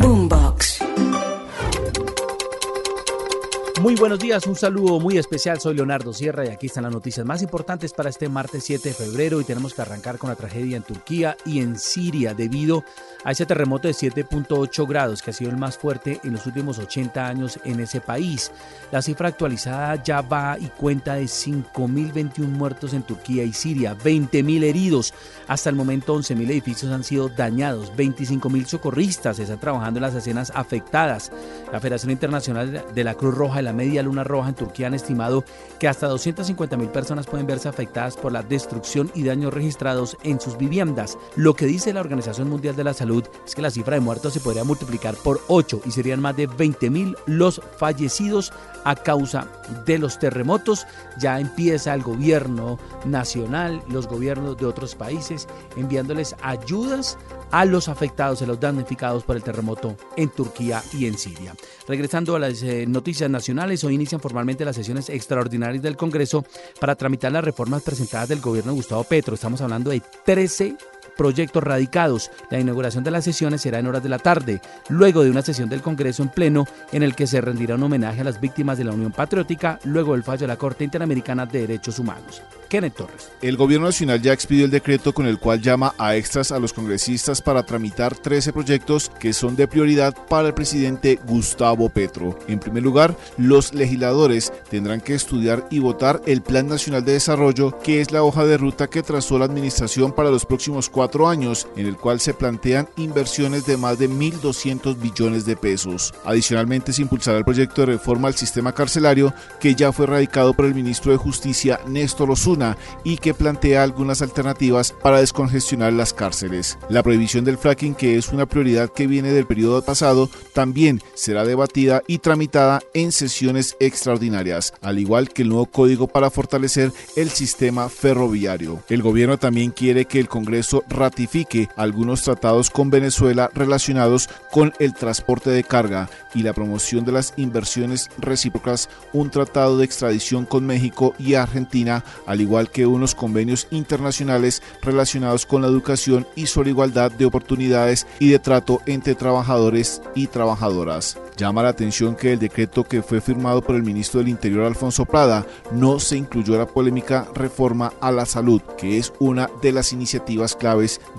Boombox. Muy buenos días, un saludo muy especial. Soy Leonardo Sierra y aquí están las noticias más importantes para este martes 7 de febrero y tenemos que arrancar con la tragedia en Turquía y en Siria debido a ese terremoto de 7.8 grados que ha sido el más fuerte en los últimos 80 años en ese país. La cifra actualizada ya va y cuenta de 5.021 muertos en Turquía y Siria, 20.000 heridos. Hasta el momento 11.000 edificios han sido dañados, 25.000 socorristas están trabajando en las escenas afectadas. La Federación Internacional de la Cruz Roja y la Media Luna Roja en Turquía han estimado que hasta 250.000 personas pueden verse afectadas por la destrucción y daños registrados en sus viviendas. Lo que dice la Organización Mundial de la Salud es que la cifra de muertos se podría multiplicar por 8 y serían más de 20.000 los fallecidos a causa de los terremotos. Ya empieza el gobierno nacional, los gobiernos de otros países enviándoles ayudas a los afectados, a los damnificados por el terremoto en Turquía y en Siria. Regresando a las eh, noticias nacionales, hoy inician formalmente las sesiones extraordinarias del Congreso para tramitar las reformas presentadas del gobierno de Gustavo Petro. Estamos hablando de 13 proyectos radicados. La inauguración de las sesiones será en horas de la tarde, luego de una sesión del Congreso en pleno en el que se rendirá un homenaje a las víctimas de la Unión Patriótica luego del fallo de la Corte Interamericana de Derechos Humanos. Kenneth Torres. El gobierno nacional ya expidió el decreto con el cual llama a extras a los congresistas para tramitar 13 proyectos que son de prioridad para el presidente Gustavo Petro. En primer lugar, los legisladores tendrán que estudiar y votar el Plan Nacional de Desarrollo, que es la hoja de ruta que trazó la administración para los próximos cuatro años, en el cual se plantean inversiones de más de 1.200 billones de pesos. Adicionalmente, se impulsará el proyecto de reforma al sistema carcelario, que ya fue radicado por el ministro de Justicia, Néstor Osuna y que plantea algunas alternativas para descongestionar las cárceles. La prohibición del fracking, que es una prioridad que viene del periodo pasado, también será debatida y tramitada en sesiones extraordinarias, al igual que el nuevo código para fortalecer el sistema ferroviario. El gobierno también quiere que el Congreso ratifique algunos tratados con Venezuela relacionados con el transporte de carga y la promoción de las inversiones recíprocas, un tratado de extradición con México y Argentina, al igual que unos convenios internacionales relacionados con la educación y sobre igualdad de oportunidades y de trato entre trabajadores y trabajadoras. Llama la atención que el decreto que fue firmado por el ministro del Interior Alfonso Prada no se incluyó la polémica reforma a la salud, que es una de las iniciativas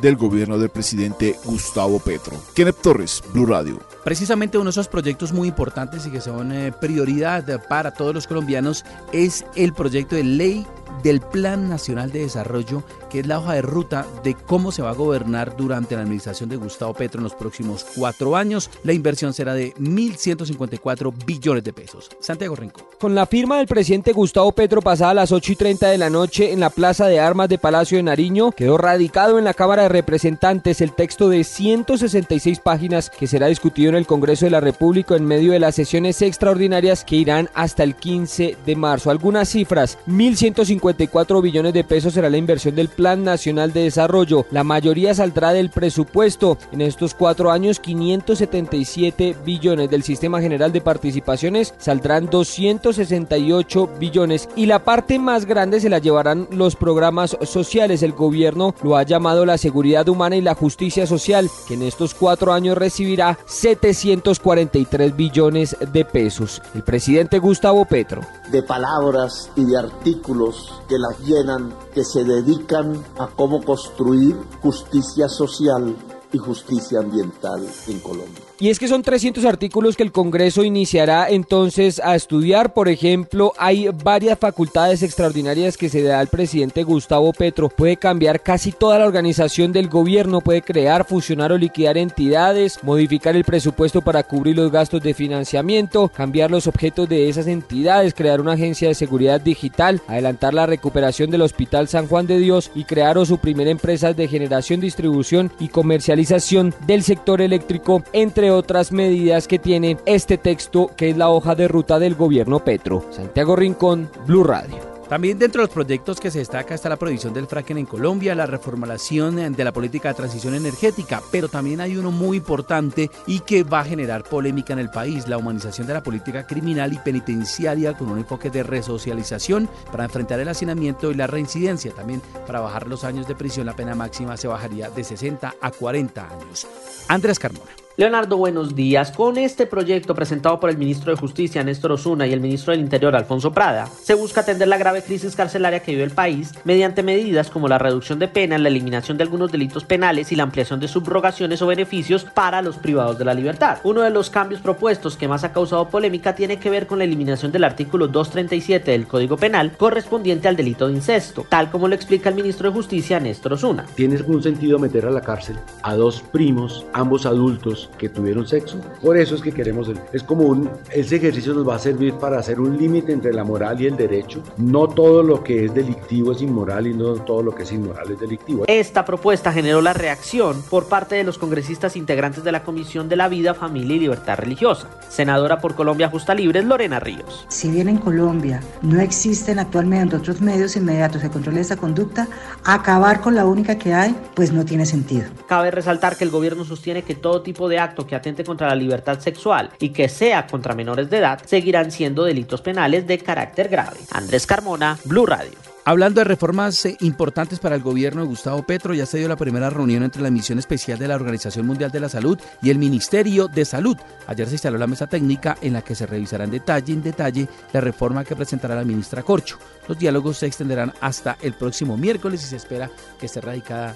del gobierno del presidente Gustavo Petro. Kenneth Torres, Blue Radio. Precisamente uno de esos proyectos muy importantes y que son eh, prioridad para todos los colombianos es el proyecto de ley del Plan Nacional de Desarrollo, que es la hoja de ruta de cómo se va a gobernar durante la administración de Gustavo Petro en los próximos cuatro años. La inversión será de 1.154 billones de pesos. Santiago Rincón. Con la firma del presidente Gustavo Petro pasada a las 8 y 30 de la noche en la Plaza de Armas de Palacio de Nariño, quedó radicado en la Cámara de Representantes el texto de 166 páginas que será discutido en el Congreso de la República en medio de las sesiones extraordinarias que irán hasta el 15 de marzo. Algunas cifras, 1.154 billones de pesos será la inversión del Plan Nacional de Desarrollo. La mayoría saldrá del presupuesto. En estos cuatro años, 577 billones del Sistema General de Participaciones saldrán 268 billones y la parte más grande se la llevarán los programas sociales. El gobierno lo ha llamado la seguridad humana y la justicia social, que en estos cuatro años recibirá 743 billones de pesos. El presidente Gustavo Petro. De palabras y de artículos que las llenan, que se dedican a cómo construir justicia social y justicia ambiental en Colombia. Y es que son 300 artículos que el Congreso iniciará entonces a estudiar. Por ejemplo, hay varias facultades extraordinarias que se da al presidente Gustavo Petro. Puede cambiar casi toda la organización del gobierno, puede crear, fusionar o liquidar entidades, modificar el presupuesto para cubrir los gastos de financiamiento, cambiar los objetos de esas entidades, crear una agencia de seguridad digital, adelantar la recuperación del Hospital San Juan de Dios y crear o suprimir empresas de generación, distribución y comercialización del sector eléctrico, entre otras medidas que tiene este texto que es la hoja de ruta del gobierno Petro. Santiago Rincón, Blue Radio. También dentro de los proyectos que se destaca está la prohibición del fracking en Colombia, la reformulación de la política de transición energética, pero también hay uno muy importante y que va a generar polémica en el país, la humanización de la política criminal y penitenciaria con un enfoque de resocialización para enfrentar el hacinamiento y la reincidencia. También para bajar los años de prisión, la pena máxima se bajaría de 60 a 40 años. Andrés Carmona. Leonardo, buenos días. Con este proyecto presentado por el ministro de Justicia, Néstor Osuna, y el ministro del Interior, Alfonso Prada, se busca atender la grave crisis carcelaria que vive el país mediante medidas como la reducción de penas, la eliminación de algunos delitos penales y la ampliación de subrogaciones o beneficios para los privados de la libertad. Uno de los cambios propuestos que más ha causado polémica tiene que ver con la eliminación del artículo 237 del Código Penal correspondiente al delito de incesto, tal como lo explica el ministro de Justicia, Néstor Osuna. ¿Tiene algún sentido meter a la cárcel a dos primos, ambos adultos, que tuvieron sexo. Por eso es que queremos, es como un, ese ejercicio nos va a servir para hacer un límite entre la moral y el derecho. No todo lo que es delictivo es inmoral y no todo lo que es inmoral es delictivo. Esta propuesta generó la reacción por parte de los congresistas integrantes de la Comisión de la Vida, Familia y Libertad Religiosa. Senadora por Colombia Justa Libre, Lorena Ríos. Si bien en Colombia no existen actualmente otros medios inmediatos de control de esta conducta, acabar con la única que hay, pues no tiene sentido. Cabe resaltar que el gobierno sostiene que todo tipo de acto que atente contra la libertad sexual y que sea contra menores de edad seguirán siendo delitos penales de carácter grave. Andrés Carmona, Blue Radio. Hablando de reformas eh, importantes para el gobierno de Gustavo Petro, ya se dio la primera reunión entre la misión especial de la Organización Mundial de la Salud y el Ministerio de Salud. Ayer se instaló la mesa técnica en la que se revisará en detalle en detalle la reforma que presentará la ministra Corcho. Los diálogos se extenderán hasta el próximo miércoles y se espera que esté radicada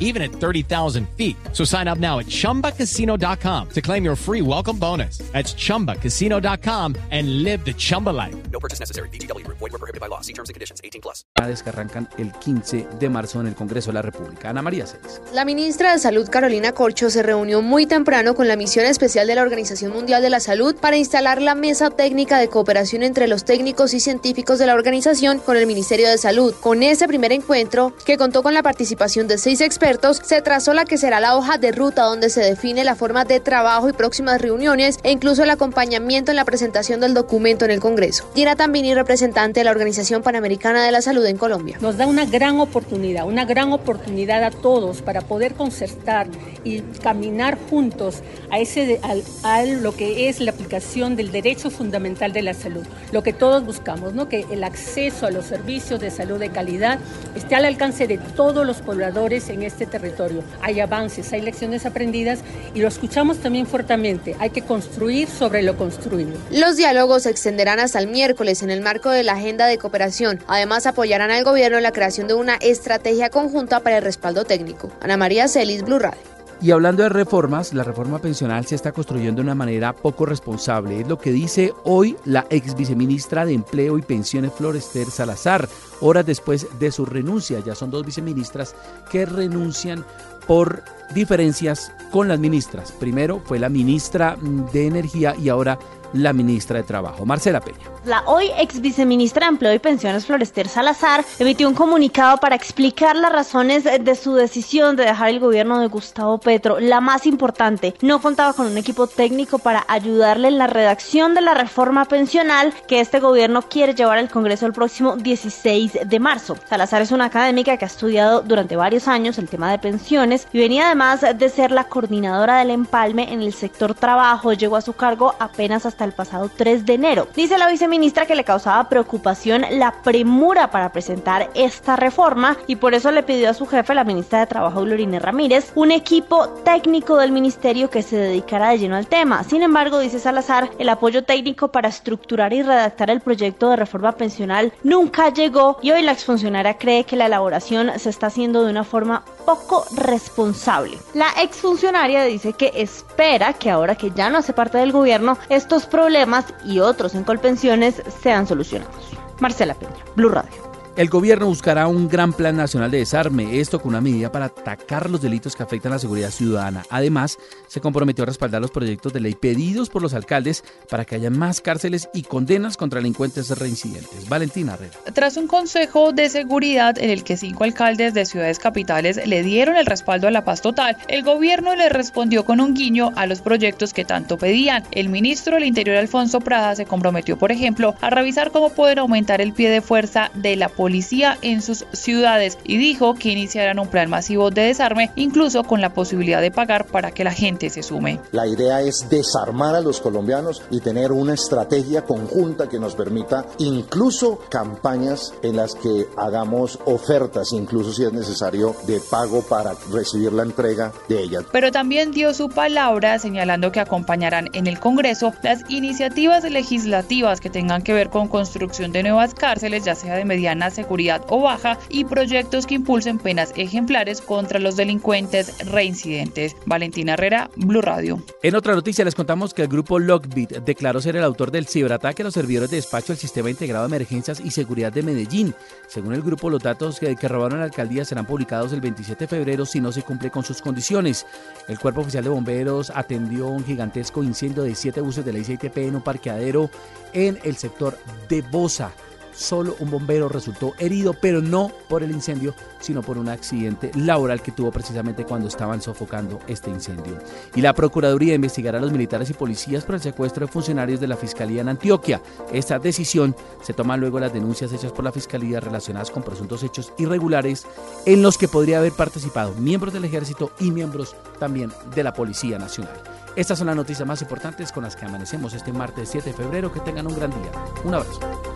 even at 30,000 feet. So sign up now at ChumbaCasino.com to claim your free welcome bonus. That's ChumbaCasino.com and live the Chumba life. No purchase necessary. BGW. Void were prohibited by law. See terms and conditions. 18 plus. Que arrancan el 15 de marzo en el Congreso de la República. Ana María Celis. La ministra de Salud, Carolina Corcho, se reunió muy temprano con la misión especial de la Organización Mundial de la Salud para instalar la mesa técnica de cooperación entre los técnicos y científicos de la organización con el Ministerio de Salud. Con ese primer encuentro, que contó con la participación de seis expertos, se trazó la que será la hoja de ruta donde se define la forma de trabajo y próximas reuniones e incluso el acompañamiento en la presentación del documento en el Congreso. Gina Tambini, representante de la Organización Panamericana de la Salud en Colombia. Nos da una gran oportunidad, una gran oportunidad a todos para poder concertar y caminar juntos a, ese, a, lo que es la aplicación del derecho fundamental de la salud, lo que todos buscamos, ¿no? que el acceso a los servicios de salud de calidad esté al alcance de todos los pobladores en este este territorio. Hay avances, hay lecciones aprendidas y lo escuchamos también fuertemente. Hay que construir sobre lo construido. Los diálogos se extenderán hasta el miércoles en el marco de la agenda de cooperación. Además, apoyarán al gobierno en la creación de una estrategia conjunta para el respaldo técnico. Ana María Celis, Blue Radio. Y hablando de reformas, la reforma pensional se está construyendo de una manera poco responsable. Es lo que dice hoy la ex viceministra de Empleo y Pensiones Florester Salazar, horas después de su renuncia. Ya son dos viceministras que renuncian por diferencias con las ministras. Primero fue la ministra de Energía y ahora la ministra de Trabajo, Marcela Peña. La hoy ex viceministra de Empleo y Pensiones Florester Salazar emitió un comunicado para explicar las razones de su decisión de dejar el gobierno de Gustavo Petro. La más importante, no contaba con un equipo técnico para ayudarle en la redacción de la reforma pensional que este gobierno quiere llevar al Congreso el próximo 16 de marzo. Salazar es una académica que ha estudiado durante varios años el tema de pensiones y venía además de ser la coordinadora del empalme en el sector trabajo. Llegó a su cargo apenas hasta el pasado 3 de enero. Dice la viceministra que le causaba preocupación la premura para presentar esta reforma y por eso le pidió a su jefe, la ministra de Trabajo, Glorine Ramírez, un equipo técnico del ministerio que se dedicara de lleno al tema. Sin embargo, dice Salazar, el apoyo técnico para estructurar y redactar el proyecto de reforma pensional nunca llegó y hoy la exfuncionaria cree que la elaboración se está haciendo de una forma poco responsable. La exfuncionaria dice que espera que ahora que ya no hace parte del gobierno, estos problemas y otros en Colpensiones sean solucionados. Marcela Peña, Blue Radio. El gobierno buscará un gran plan nacional de desarme, esto con una medida para atacar los delitos que afectan la seguridad ciudadana. Además, se comprometió a respaldar los proyectos de ley pedidos por los alcaldes para que haya más cárceles y condenas contra delincuentes reincidentes. Valentina Herrera. Tras un consejo de seguridad en el que cinco alcaldes de ciudades capitales le dieron el respaldo a la paz total, el gobierno le respondió con un guiño a los proyectos que tanto pedían. El ministro del Interior, Alfonso Prada, se comprometió, por ejemplo, a revisar cómo pueden aumentar el pie de fuerza de la policía policía en sus ciudades y dijo que iniciarán un plan masivo de desarme, incluso con la posibilidad de pagar para que la gente se sume. La idea es desarmar a los colombianos y tener una estrategia conjunta que nos permita incluso campañas en las que hagamos ofertas, incluso si es necesario, de pago para recibir la entrega de ellas. Pero también dio su palabra señalando que acompañarán en el Congreso las iniciativas legislativas que tengan que ver con construcción de nuevas cárceles, ya sea de medianas seguridad o baja y proyectos que impulsen penas ejemplares contra los delincuentes reincidentes. Valentina Herrera, Blue Radio. En otra noticia les contamos que el grupo Lockbit declaró ser el autor del ciberataque a los servidores de despacho del Sistema Integrado de Emergencias y Seguridad de Medellín. Según el grupo, los datos que, robaron la alcaldía serán publicados el 27 de febrero si no se cumple con sus condiciones. El Cuerpo Oficial de Bomberos atendió un gigantesco incendio de siete buses de la ICITP en un parqueadero en el sector de Bosa solo un bombero resultó herido, pero no por el incendio, sino por un accidente laboral que tuvo precisamente cuando estaban sofocando este incendio. Y la Procuraduría investigará a los militares y policías por el secuestro de funcionarios de la Fiscalía en Antioquia. Esta decisión se toma luego las denuncias hechas por la Fiscalía relacionadas con presuntos hechos irregulares en los que podría haber participado miembros del ejército y miembros también de la Policía Nacional. Estas son las noticias más importantes con las que amanecemos este martes 7 de febrero. Que tengan un gran día. Un abrazo.